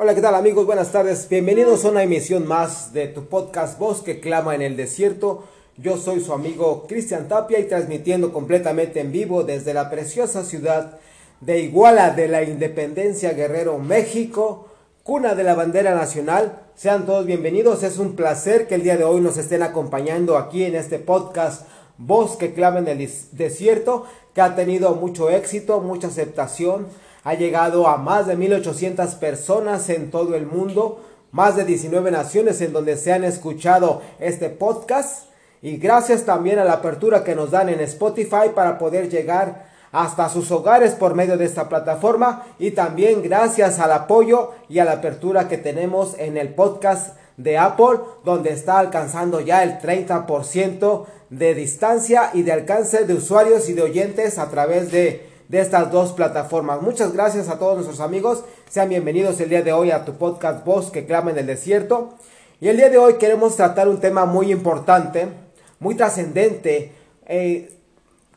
Hola, ¿qué tal amigos? Buenas tardes. Bienvenidos a una emisión más de tu podcast Voz que clama en el desierto. Yo soy su amigo Cristian Tapia y transmitiendo completamente en vivo desde la preciosa ciudad de Iguala de la Independencia Guerrero, México, cuna de la bandera nacional. Sean todos bienvenidos. Es un placer que el día de hoy nos estén acompañando aquí en este podcast Voz que clama en el desierto, que ha tenido mucho éxito, mucha aceptación ha llegado a más de 1800 personas en todo el mundo, más de 19 naciones en donde se han escuchado este podcast. Y gracias también a la apertura que nos dan en Spotify para poder llegar hasta sus hogares por medio de esta plataforma. Y también gracias al apoyo y a la apertura que tenemos en el podcast de Apple donde está alcanzando ya el 30% de distancia y de alcance de usuarios y de oyentes a través de de estas dos plataformas. Muchas gracias a todos nuestros amigos. Sean bienvenidos el día de hoy a tu podcast Voz que clama en el desierto. Y el día de hoy queremos tratar un tema muy importante, muy trascendente, eh,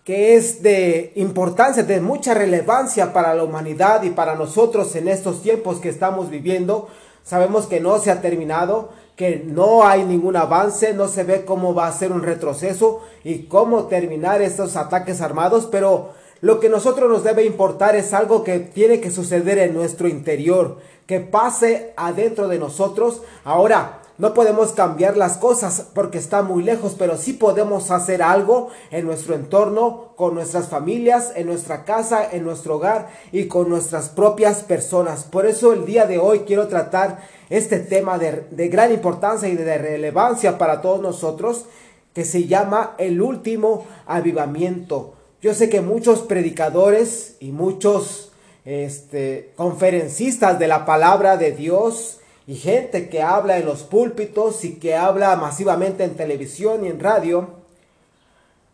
que es de importancia, de mucha relevancia para la humanidad y para nosotros en estos tiempos que estamos viviendo. Sabemos que no se ha terminado, que no hay ningún avance, no se ve cómo va a ser un retroceso y cómo terminar estos ataques armados, pero lo que nosotros nos debe importar es algo que tiene que suceder en nuestro interior, que pase adentro de nosotros. Ahora, no podemos cambiar las cosas porque está muy lejos, pero sí podemos hacer algo en nuestro entorno, con nuestras familias, en nuestra casa, en nuestro hogar y con nuestras propias personas. Por eso el día de hoy quiero tratar este tema de, de gran importancia y de relevancia para todos nosotros, que se llama el último avivamiento. Yo sé que muchos predicadores y muchos este, conferencistas de la palabra de Dios y gente que habla en los púlpitos y que habla masivamente en televisión y en radio,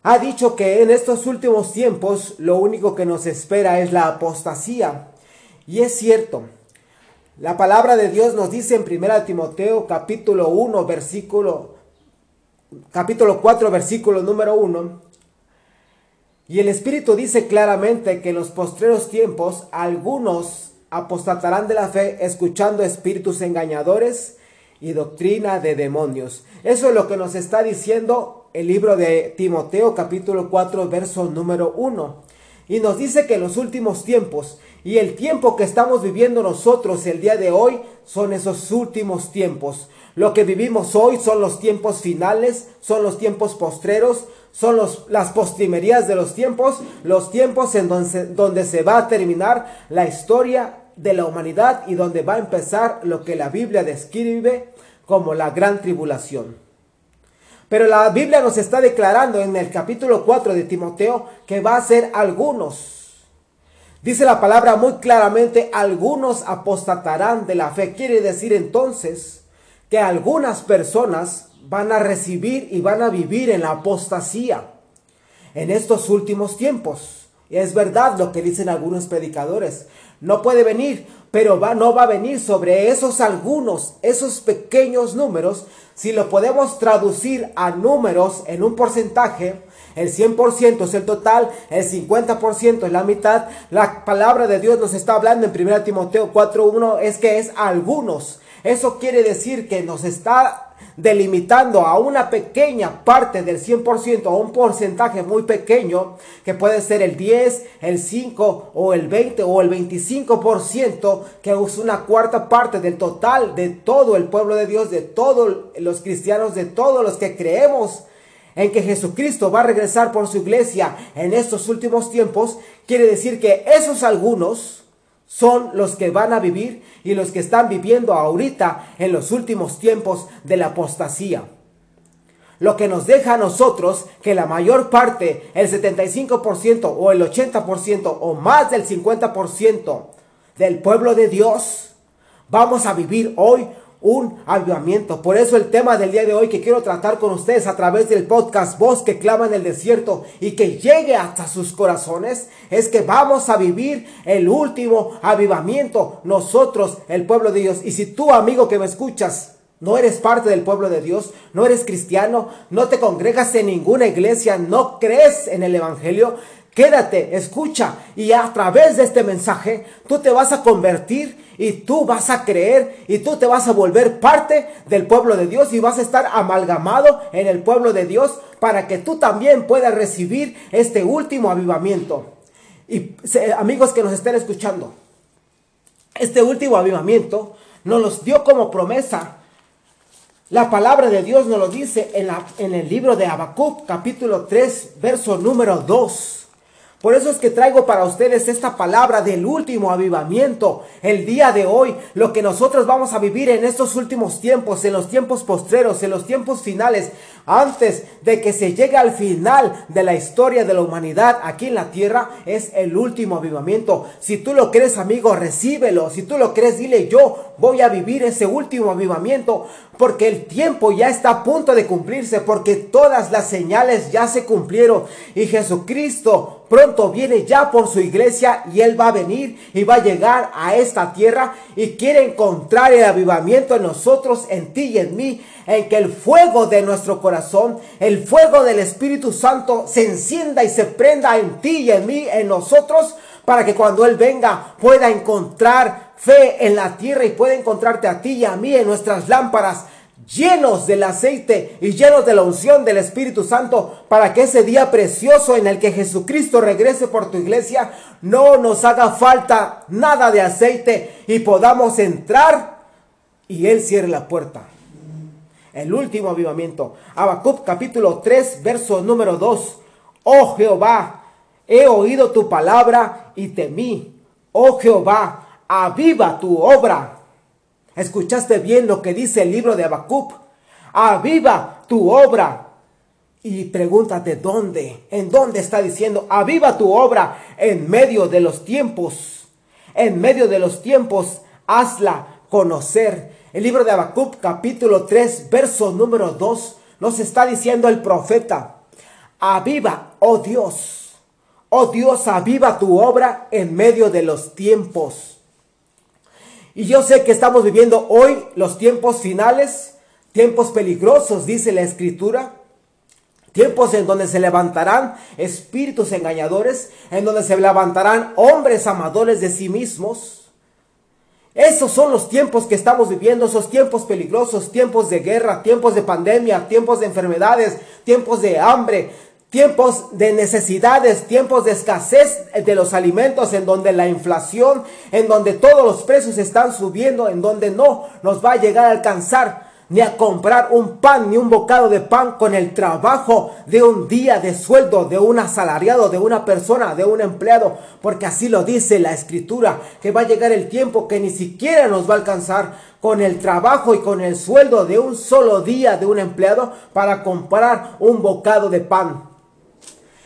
ha dicho que en estos últimos tiempos lo único que nos espera es la apostasía. Y es cierto. La palabra de Dios nos dice en 1 Timoteo capítulo 1 versículo capítulo 4 versículo número 1 y el Espíritu dice claramente que en los postreros tiempos algunos apostatarán de la fe escuchando espíritus engañadores y doctrina de demonios. Eso es lo que nos está diciendo el libro de Timoteo capítulo 4 verso número 1. Y nos dice que en los últimos tiempos y el tiempo que estamos viviendo nosotros el día de hoy son esos últimos tiempos. Lo que vivimos hoy son los tiempos finales, son los tiempos postreros, son los, las postrimerías de los tiempos, los tiempos en donde, donde se va a terminar la historia de la humanidad y donde va a empezar lo que la Biblia describe como la gran tribulación. Pero la Biblia nos está declarando en el capítulo 4 de Timoteo que va a ser algunos. Dice la palabra muy claramente, algunos apostatarán de la fe. Quiere decir entonces que algunas personas van a recibir y van a vivir en la apostasía en estos últimos tiempos. Y es verdad lo que dicen algunos predicadores. No puede venir, pero va, no va a venir sobre esos algunos, esos pequeños números. Si lo podemos traducir a números en un porcentaje, el 100% es el total, el 50% es la mitad. La palabra de Dios nos está hablando en 1 Timoteo 4.1 es que es algunos. Eso quiere decir que nos está delimitando a una pequeña parte del 100%, a un porcentaje muy pequeño, que puede ser el 10, el 5 o el 20 o el 25%, que es una cuarta parte del total de todo el pueblo de Dios, de todos los cristianos, de todos los que creemos en que Jesucristo va a regresar por su iglesia en estos últimos tiempos, quiere decir que esos algunos son los que van a vivir y los que están viviendo ahorita en los últimos tiempos de la apostasía. Lo que nos deja a nosotros que la mayor parte, el 75% o el 80% o más del 50% del pueblo de Dios, vamos a vivir hoy un avivamiento. Por eso el tema del día de hoy que quiero tratar con ustedes a través del podcast Voz que clama en el desierto y que llegue hasta sus corazones es que vamos a vivir el último avivamiento nosotros, el pueblo de Dios. Y si tú amigo que me escuchas, no eres parte del pueblo de Dios, no eres cristiano, no te congregas en ninguna iglesia, no crees en el Evangelio, quédate, escucha y a través de este mensaje tú te vas a convertir y tú vas a creer y tú te vas a volver parte del pueblo de Dios y vas a estar amalgamado en el pueblo de Dios para que tú también puedas recibir este último avivamiento. Y amigos que nos estén escuchando, este último avivamiento nos los dio como promesa. La palabra de Dios nos lo dice en, la, en el libro de Habacuc, capítulo 3, verso número 2. Por eso es que traigo para ustedes esta palabra del último avivamiento. El día de hoy, lo que nosotros vamos a vivir en estos últimos tiempos, en los tiempos postreros, en los tiempos finales, antes de que se llegue al final de la historia de la humanidad aquí en la tierra, es el último avivamiento. Si tú lo crees, amigo, recíbelo. Si tú lo crees, dile yo voy a vivir ese último avivamiento porque el tiempo ya está a punto de cumplirse, porque todas las señales ya se cumplieron y Jesucristo pronto viene ya por su iglesia y Él va a venir y va a llegar a esta tierra y quiere encontrar el avivamiento en nosotros, en ti y en mí, en que el fuego de nuestro corazón, el fuego del Espíritu Santo se encienda y se prenda en ti y en mí, en nosotros, para que cuando Él venga pueda encontrar fe en la tierra y pueda encontrarte a ti y a mí en nuestras lámparas llenos del aceite y llenos de la unción del Espíritu Santo, para que ese día precioso en el que Jesucristo regrese por tu iglesia, no nos haga falta nada de aceite y podamos entrar y Él cierre la puerta. El último avivamiento. Habacuc capítulo 3, verso número 2. Oh Jehová, he oído tu palabra y temí. Oh Jehová, aviva tu obra ¿Escuchaste bien lo que dice el libro de Habacuc? Aviva tu obra. Y pregúntate dónde, en dónde está diciendo, aviva tu obra en medio de los tiempos. En medio de los tiempos, hazla conocer. El libro de Habacuc, capítulo 3, verso número 2, nos está diciendo el profeta, aviva, oh Dios, oh Dios, aviva tu obra en medio de los tiempos. Y yo sé que estamos viviendo hoy los tiempos finales, tiempos peligrosos, dice la escritura. Tiempos en donde se levantarán espíritus engañadores, en donde se levantarán hombres amadores de sí mismos. Esos son los tiempos que estamos viviendo, esos tiempos peligrosos, tiempos de guerra, tiempos de pandemia, tiempos de enfermedades, tiempos de hambre, tiempos de necesidades, tiempos de escasez de los alimentos, en donde la inflación, en donde todos los precios están subiendo, en donde no nos va a llegar a alcanzar ni a comprar un pan ni un bocado de pan con el trabajo de un día de sueldo de un asalariado, de una persona, de un empleado, porque así lo dice la escritura, que va a llegar el tiempo que ni siquiera nos va a alcanzar con el trabajo y con el sueldo de un solo día de un empleado para comprar un bocado de pan.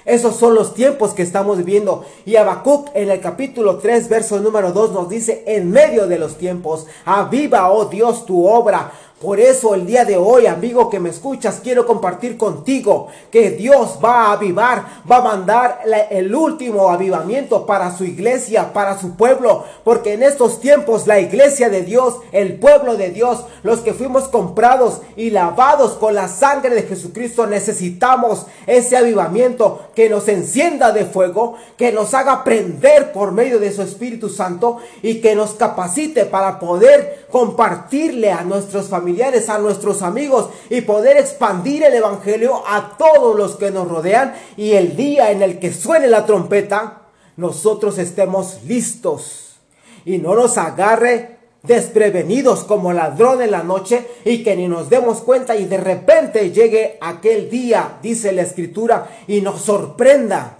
Esos son los tiempos que estamos viviendo. Y Habacuc en el capítulo 3, verso número 2 nos dice, en medio de los tiempos, aviva, oh Dios, tu obra por eso el día de hoy, amigo que me escuchas, quiero compartir contigo que Dios va a avivar, va a mandar el último avivamiento para su iglesia, para su pueblo, porque en estos tiempos la iglesia de Dios, el pueblo de Dios, los que fuimos comprados y lavados con la sangre de Jesucristo, necesitamos ese avivamiento que nos encienda de fuego, que nos haga prender por medio de su Espíritu Santo y que nos capacite para poder compartirle a nuestros familiares a nuestros amigos y poder expandir el Evangelio a todos los que nos rodean y el día en el que suene la trompeta, nosotros estemos listos y no nos agarre desprevenidos como ladrón en la noche y que ni nos demos cuenta y de repente llegue aquel día, dice la escritura, y nos sorprenda.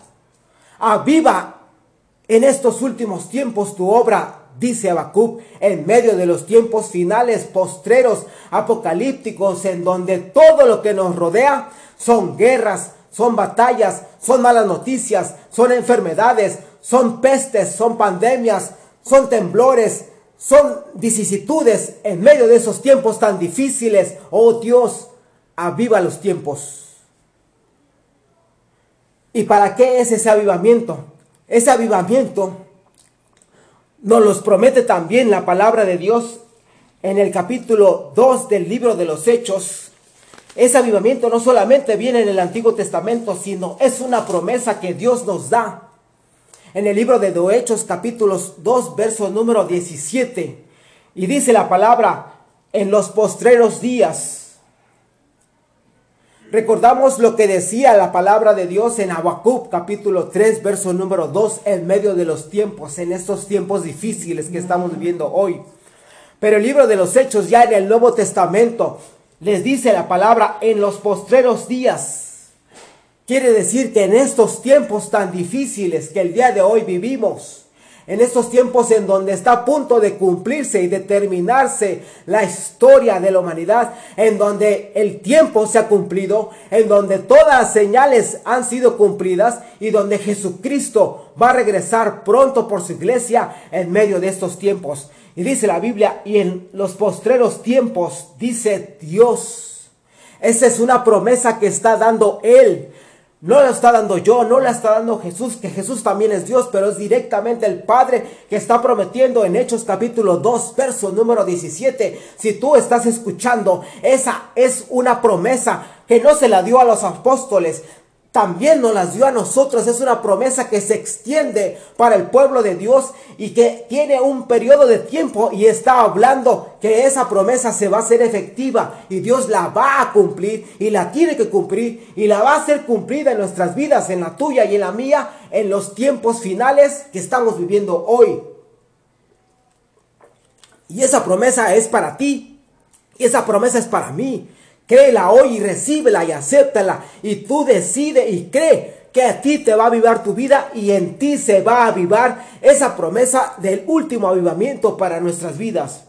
Aviva en estos últimos tiempos tu obra dice Habacuc, en medio de los tiempos finales, postreros, apocalípticos, en donde todo lo que nos rodea son guerras, son batallas, son malas noticias, son enfermedades, son pestes, son pandemias, son temblores, son vicisitudes en medio de esos tiempos tan difíciles. Oh Dios, aviva los tiempos. ¿Y para qué es ese avivamiento? Ese avivamiento nos los promete también la palabra de Dios en el capítulo 2 del libro de los Hechos. Ese avivamiento no solamente viene en el Antiguo Testamento, sino es una promesa que Dios nos da. en el libro de Hechos capítulos 2, verso número 17. Y dice la palabra, en los postreros días. Recordamos lo que decía la palabra de Dios en Habacuc capítulo 3, verso número 2, en medio de los tiempos, en estos tiempos difíciles que estamos viviendo hoy. Pero el libro de los Hechos ya en el Nuevo Testamento les dice la palabra en los postreros días. Quiere decir que en estos tiempos tan difíciles que el día de hoy vivimos, en estos tiempos en donde está a punto de cumplirse y determinarse la historia de la humanidad, en donde el tiempo se ha cumplido, en donde todas las señales han sido cumplidas y donde Jesucristo va a regresar pronto por su iglesia en medio de estos tiempos. Y dice la Biblia, y en los postreros tiempos dice Dios. Esa es una promesa que está dando Él no la está dando yo, no la está dando Jesús, que Jesús también es Dios, pero es directamente el Padre que está prometiendo en Hechos capítulo 2, verso número 17. Si tú estás escuchando, esa es una promesa que no se la dio a los apóstoles, también nos las dio a nosotros. Es una promesa que se extiende para el pueblo de Dios y que tiene un periodo de tiempo y está hablando que esa promesa se va a hacer efectiva y Dios la va a cumplir y la tiene que cumplir y la va a hacer cumplida en nuestras vidas, en la tuya y en la mía, en los tiempos finales que estamos viviendo hoy. Y esa promesa es para ti y esa promesa es para mí. Créela hoy y recíbela y acéptala. Y tú decide y cree que a ti te va a avivar tu vida y en ti se va a avivar esa promesa del último avivamiento para nuestras vidas.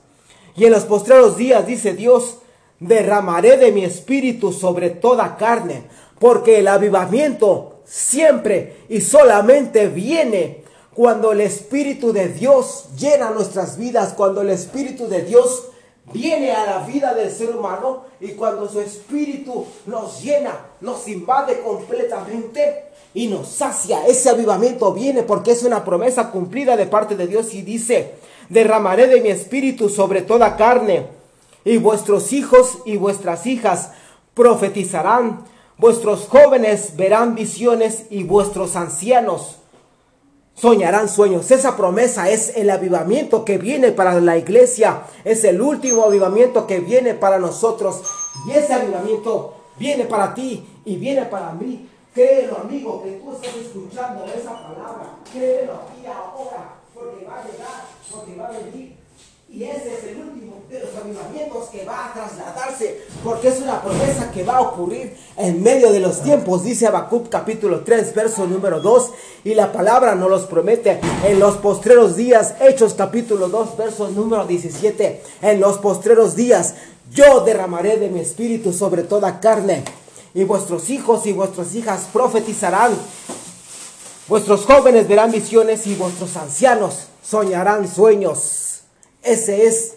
Y en los postreros días, dice Dios, derramaré de mi espíritu sobre toda carne, porque el avivamiento siempre y solamente viene cuando el Espíritu de Dios llena nuestras vidas, cuando el Espíritu de Dios viene a la vida del ser humano y cuando su espíritu nos llena, nos invade completamente y nos sacia. Ese avivamiento viene porque es una promesa cumplida de parte de Dios y dice, derramaré de mi espíritu sobre toda carne y vuestros hijos y vuestras hijas profetizarán, vuestros jóvenes verán visiones y vuestros ancianos soñarán sueños. Esa promesa es el avivamiento que viene para la iglesia. Es el último avivamiento que viene para nosotros. Y ese avivamiento viene para ti y viene para mí. Créelo, amigo, que tú estás escuchando esa palabra. Créelo aquí ahora, porque va a llegar, porque va a venir. Y ese es el último de los avivamientos que va a trasladarse, porque es una promesa que va a ocurrir en medio de los tiempos, dice Habacuc capítulo 3, verso número 2, y la palabra nos los promete en los postreros días, Hechos capítulo 2, verso número 17, en los postreros días yo derramaré de mi espíritu sobre toda carne, y vuestros hijos y vuestras hijas profetizarán, vuestros jóvenes verán visiones y vuestros ancianos soñarán sueños. Ese es.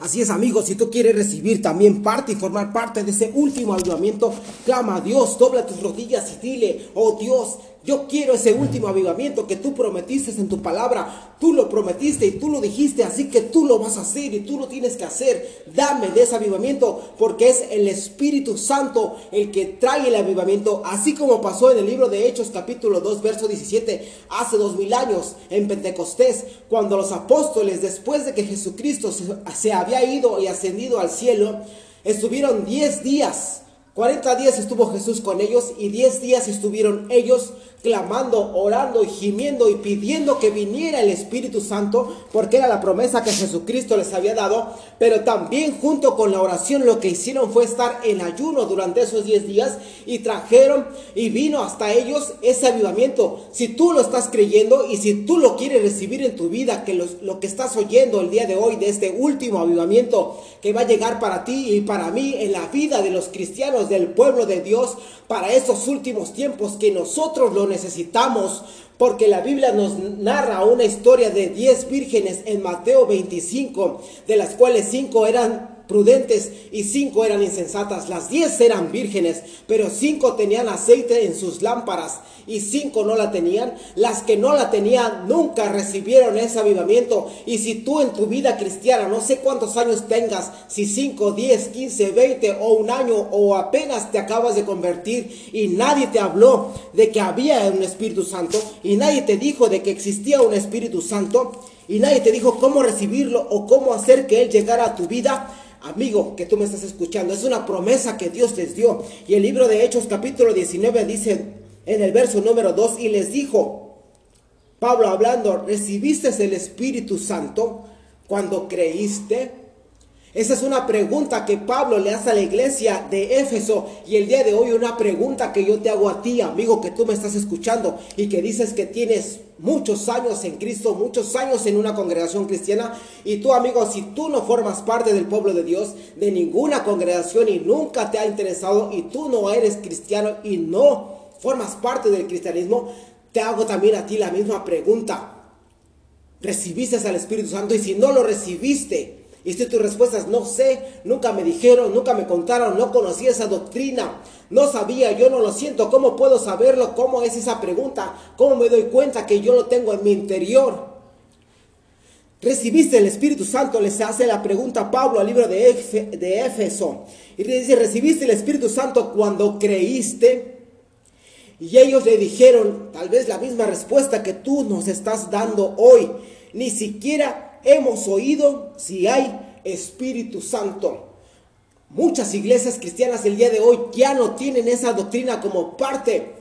Así es, amigos, si tú quieres recibir también parte y formar parte de ese último avivamiento, clama a Dios, dobla tus rodillas y dile, oh Dios, yo quiero ese último avivamiento que tú prometiste en tu palabra. Tú lo prometiste y tú lo dijiste, así que tú lo vas a hacer y tú lo tienes que hacer. Dame de ese avivamiento porque es el Espíritu Santo el que trae el avivamiento, así como pasó en el libro de Hechos capítulo 2 verso 17 hace dos mil años en Pentecostés, cuando los apóstoles después de que Jesucristo se, se había ido y ascendido al cielo, estuvieron 10 días 40 días estuvo Jesús con ellos y 10 días estuvieron ellos clamando, orando y gimiendo y pidiendo que viniera el Espíritu Santo, porque era la promesa que Jesucristo les había dado, pero también junto con la oración lo que hicieron fue estar en ayuno durante esos 10 días y trajeron y vino hasta ellos ese avivamiento. Si tú lo estás creyendo y si tú lo quieres recibir en tu vida, que lo que estás oyendo el día de hoy de este último avivamiento que va a llegar para ti y para mí en la vida de los cristianos, del pueblo de Dios, para estos últimos tiempos que nosotros lo necesitamos porque la Biblia nos narra una historia de 10 vírgenes en Mateo 25, de las cuales 5 eran prudentes y cinco eran insensatas. Las diez eran vírgenes, pero cinco tenían aceite en sus lámparas y cinco no la tenían. Las que no la tenían nunca recibieron ese avivamiento. Y si tú en tu vida cristiana, no sé cuántos años tengas, si cinco, diez, quince, veinte o un año o apenas te acabas de convertir y nadie te habló de que había un Espíritu Santo y nadie te dijo de que existía un Espíritu Santo y nadie te dijo cómo recibirlo o cómo hacer que Él llegara a tu vida, amigo que tú me estás escuchando, es una promesa que Dios les dio. Y el libro de Hechos capítulo 19 dice en el verso número 2, y les dijo, Pablo hablando, ¿recibiste el Espíritu Santo cuando creíste? Esa es una pregunta que Pablo le hace a la iglesia de Éfeso y el día de hoy una pregunta que yo te hago a ti, amigo, que tú me estás escuchando y que dices que tienes muchos años en Cristo, muchos años en una congregación cristiana y tú, amigo, si tú no formas parte del pueblo de Dios, de ninguna congregación y nunca te ha interesado y tú no eres cristiano y no formas parte del cristianismo, te hago también a ti la misma pregunta. ¿Recibiste al Espíritu Santo? Y si no lo recibiste, y si tu respuesta es no sé, nunca me dijeron, nunca me contaron, no conocí esa doctrina, no sabía, yo no lo siento, ¿cómo puedo saberlo? ¿Cómo es esa pregunta? ¿Cómo me doy cuenta que yo lo tengo en mi interior? ¿Recibiste el Espíritu Santo? Les hace la pregunta Pablo al libro de, de Éfeso. Y le dice, ¿recibiste el Espíritu Santo cuando creíste? Y ellos le dijeron tal vez la misma respuesta que tú nos estás dando hoy. Ni siquiera hemos oído si hay Espíritu Santo. Muchas iglesias cristianas el día de hoy ya no tienen esa doctrina como parte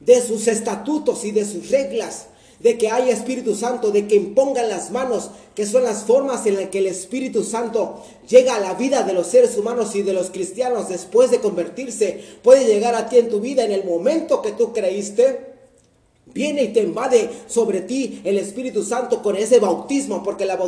de sus estatutos y de sus reglas, de que haya Espíritu Santo, de que impongan las manos, que son las formas en las que el Espíritu Santo llega a la vida de los seres humanos y de los cristianos después de convertirse. Puede llegar a ti en tu vida en el momento que tú creíste Viene y te invade sobre ti el Espíritu Santo con ese bautismo, porque la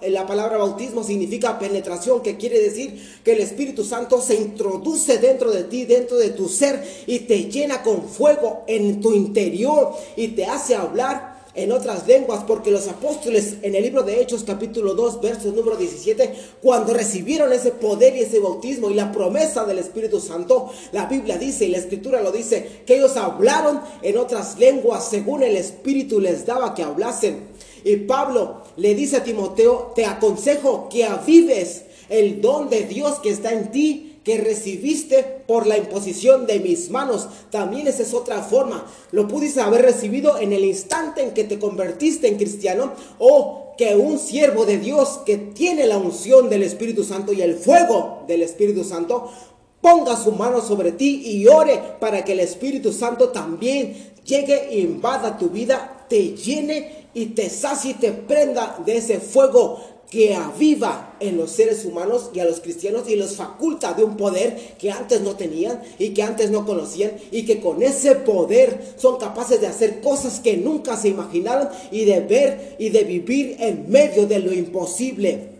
eh, la palabra bautismo significa penetración, que quiere decir que el Espíritu Santo se introduce dentro de ti, dentro de tu ser y te llena con fuego en tu interior y te hace hablar en otras lenguas, porque los apóstoles en el libro de Hechos capítulo 2, verso número 17, cuando recibieron ese poder y ese bautismo y la promesa del Espíritu Santo, la Biblia dice y la escritura lo dice, que ellos hablaron en otras lenguas según el Espíritu les daba que hablasen. Y Pablo le dice a Timoteo, te aconsejo que avives el don de Dios que está en ti que recibiste por la imposición de mis manos. También esa es otra forma. Lo pudiste haber recibido en el instante en que te convertiste en cristiano o que un siervo de Dios que tiene la unción del Espíritu Santo y el fuego del Espíritu Santo ponga su mano sobre ti y ore para que el Espíritu Santo también llegue invada tu vida, te llene y te sacie y te prenda de ese fuego que aviva en los seres humanos y a los cristianos y los faculta de un poder que antes no tenían y que antes no conocían y que con ese poder son capaces de hacer cosas que nunca se imaginaron y de ver y de vivir en medio de lo imposible.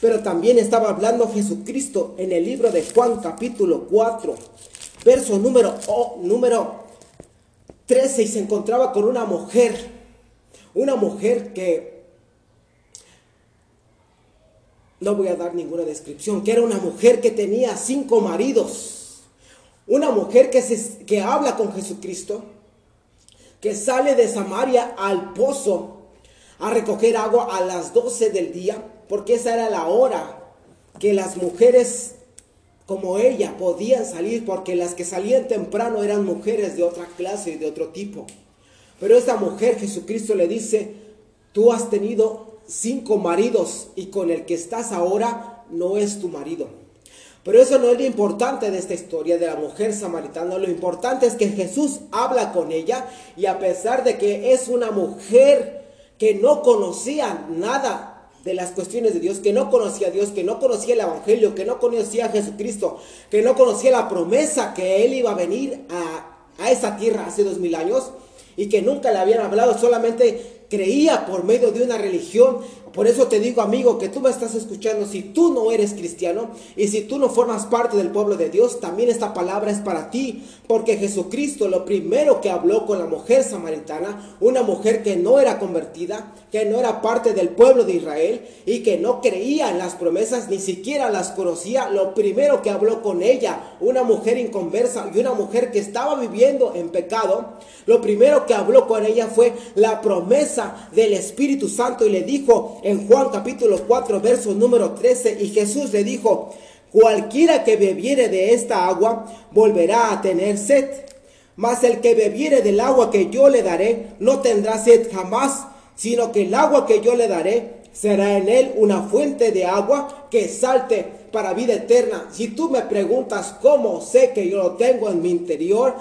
Pero también estaba hablando Jesucristo en el libro de Juan capítulo 4, verso número, número 13 y se encontraba con una mujer, una mujer que no voy a dar ninguna descripción, que era una mujer que tenía cinco maridos, una mujer que, se, que habla con Jesucristo, que sale de Samaria al pozo a recoger agua a las 12 del día, porque esa era la hora que las mujeres como ella podían salir, porque las que salían temprano eran mujeres de otra clase y de otro tipo. Pero esta mujer Jesucristo le dice, tú has tenido cinco maridos y con el que estás ahora no es tu marido. Pero eso no es lo importante de esta historia de la mujer samaritana. Lo importante es que Jesús habla con ella y a pesar de que es una mujer que no conocía nada de las cuestiones de Dios, que no conocía a Dios, que no conocía el Evangelio, que no conocía a Jesucristo, que no conocía la promesa que Él iba a venir a, a esa tierra hace dos mil años y que nunca le habían hablado, solamente creía por medio de una religión Por eso te digo, amigo, que tú me estás escuchando, si tú no eres cristiano y si tú no formas parte del pueblo de Dios, también esta palabra es para ti, porque Jesucristo lo primero que habló con la mujer samaritana, una mujer que no era convertida, que no era parte del pueblo de Israel y que no creía en las promesas, ni siquiera las conocía, lo primero que habló con ella, una mujer inconversa y una mujer que estaba viviendo en pecado, lo primero que habló con ella fue la promesa del Espíritu Santo y le dijo, en Juan capítulo 4, verso número 13, y Jesús le dijo, cualquiera que bebiere de esta agua volverá a tener sed, mas el que bebiere del agua que yo le daré no tendrá sed jamás, sino que el agua que yo le daré será en él una fuente de agua que salte para vida eterna. Si tú me preguntas cómo sé que yo lo tengo en mi interior,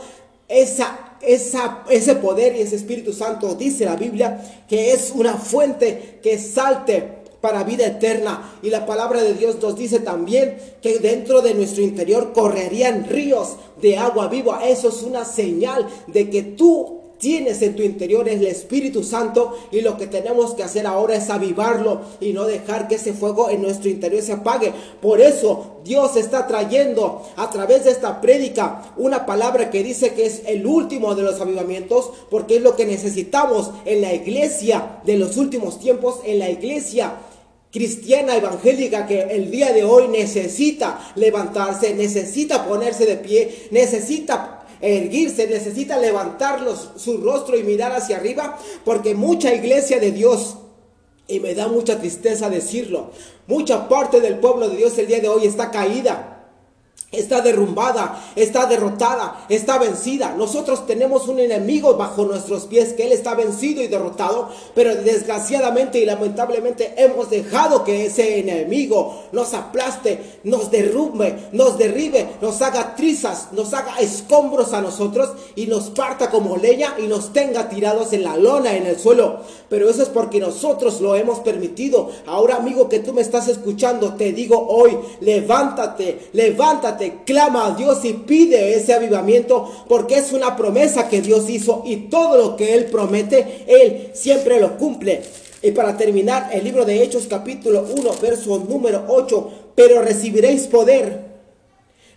esa, esa, ese poder y ese Espíritu Santo dice la Biblia que es una fuente que salte para vida eterna. Y la palabra de Dios nos dice también que dentro de nuestro interior correrían ríos de agua viva. Eso es una señal de que tú tienes en tu interior el Espíritu Santo y lo que tenemos que hacer ahora es avivarlo y no dejar que ese fuego en nuestro interior se apague. Por eso Dios está trayendo a través de esta prédica una palabra que dice que es el último de los avivamientos porque es lo que necesitamos en la iglesia de los últimos tiempos, en la iglesia cristiana evangélica que el día de hoy necesita levantarse, necesita ponerse de pie, necesita erguirse, necesita levantar su rostro y mirar hacia arriba, porque mucha iglesia de Dios, y me da mucha tristeza decirlo, mucha parte del pueblo de Dios el día de hoy está caída está derrumbada, está derrotada, está vencida. Nosotros tenemos un enemigo bajo nuestros pies que Él está vencido y derrotado, pero desgraciadamente y lamentablemente hemos dejado que ese enemigo nos aplaste, nos derrumbe, nos derribe, nos haga trizas, nos haga escombros a nosotros y nos parta como leña y nos tenga tirados en la lona, en el suelo. Pero eso es porque nosotros lo hemos permitido. Ahora amigo que tú me estás escuchando, te digo hoy, levántate, clama a Dios y pide ese avivamiento porque es una promesa que Dios hizo y todo lo que Él promete, Él siempre lo cumple. Y para terminar, el libro de Hechos capítulo 1, verso número 8, pero recibiréis poder.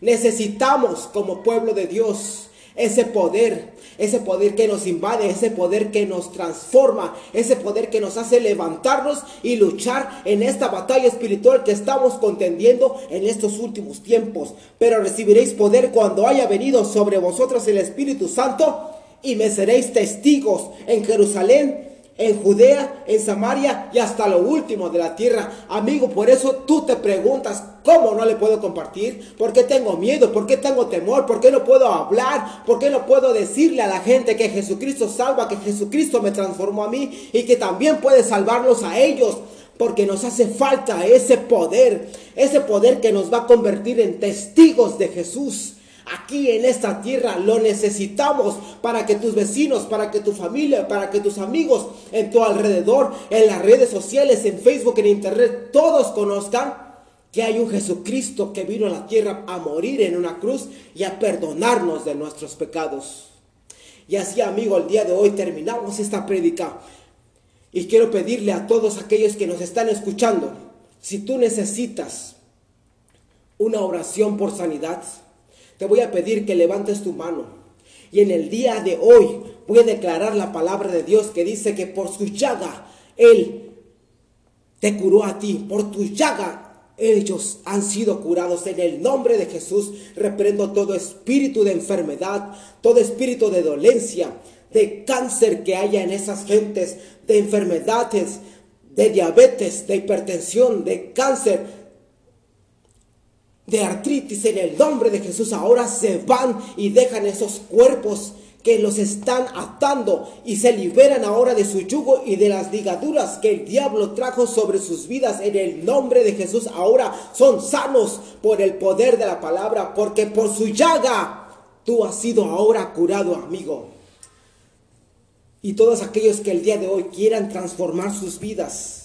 Necesitamos como pueblo de Dios ese poder, ese poder que nos invade, ese poder que nos transforma, ese poder que nos hace levantarnos y luchar en esta batalla espiritual que estamos contendiendo en estos últimos tiempos. Pero recibiréis poder cuando haya venido sobre vosotros el Espíritu Santo y me seréis testigos en Jerusalén, en Judea, en Samaria y hasta lo último de la tierra. Amigo, por eso tú te preguntas, ¿cómo no le puedo compartir? ¿Por qué tengo miedo? ¿Por qué tengo temor? ¿Por qué no puedo hablar? ¿Por qué no puedo decirle a la gente que Jesucristo salva, que Jesucristo me transformó a mí y que también puede salvarlos a ellos? Porque nos hace falta ese poder, ese poder que nos va a convertir en testigos de Jesús aquí en esta tierra. Lo necesitamos para que tus vecinos, para que tu familia, para que tus amigos en tu alrededor, en las redes sociales, en Facebook, en Internet, todos conozcan que hay un Jesucristo que vino a la tierra a morir en una cruz y a perdonarnos de nuestros pecados. Y así, amigo, el día de hoy terminamos esta prédica. Y quiero pedirle a todos aquellos que nos están escuchando, si tú necesitas una oración por sanidad, te voy a pedir que levantes tu mano. Y en el día de hoy voy a declarar la palabra de Dios que dice que por su llaga Él te curó a ti. Por tu llaga ellos han sido curados. En el nombre de Jesús reprendo todo espíritu de enfermedad, todo espíritu de dolencia, de cáncer que haya en esas gentes, de enfermedades, de diabetes, de hipertensión, de cáncer, de artritis en el nombre de Jesús ahora se van y dejan esos cuerpos que los están atando y se liberan ahora de su yugo y de las ligaduras que el diablo trajo sobre sus vidas en el nombre de Jesús. Ahora son sanos por el poder de la palabra, porque por su llaga tú has sido ahora curado, amigo. Y todos aquellos que el día de hoy quieran transformar sus vidas,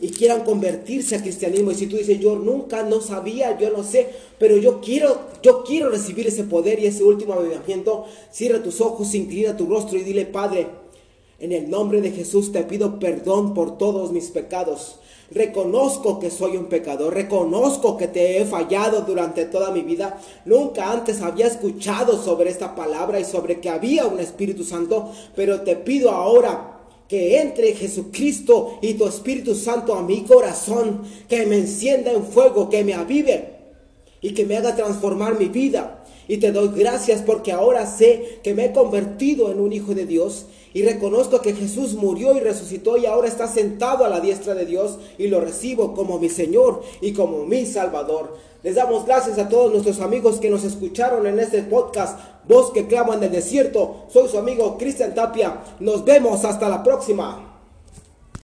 y quieran convertirse al cristianismo. Y si tú dices, yo nunca no sabía, yo no sé, pero yo quiero, yo quiero recibir ese poder y ese último avivamiento, cierra tus ojos, inclina tu rostro y dile, Padre, En el nombre de Jesús te pido perdón por todos mis pecados. Reconozco que soy un pecador, reconozco que te he fallado durante toda mi vida. Nunca antes había escuchado sobre esta palabra y sobre que había un Espíritu Santo, pero te pido ahora que entre Jesucristo y tu Espíritu Santo a mi corazón, que me encienda en fuego, que me avive y que me haga transformar mi vida. Y te doy gracias porque ahora sé que me he convertido en un hijo de Dios y reconozco que Jesús murió y resucitó y ahora está sentado a la diestra de Dios y lo recibo como mi Señor y como mi Salvador. Les damos gracias a todos nuestros amigos que nos escucharon en este podcast, Voz que clama en el desierto. Soy su amigo Cristian Tapia. Nos vemos hasta la próxima.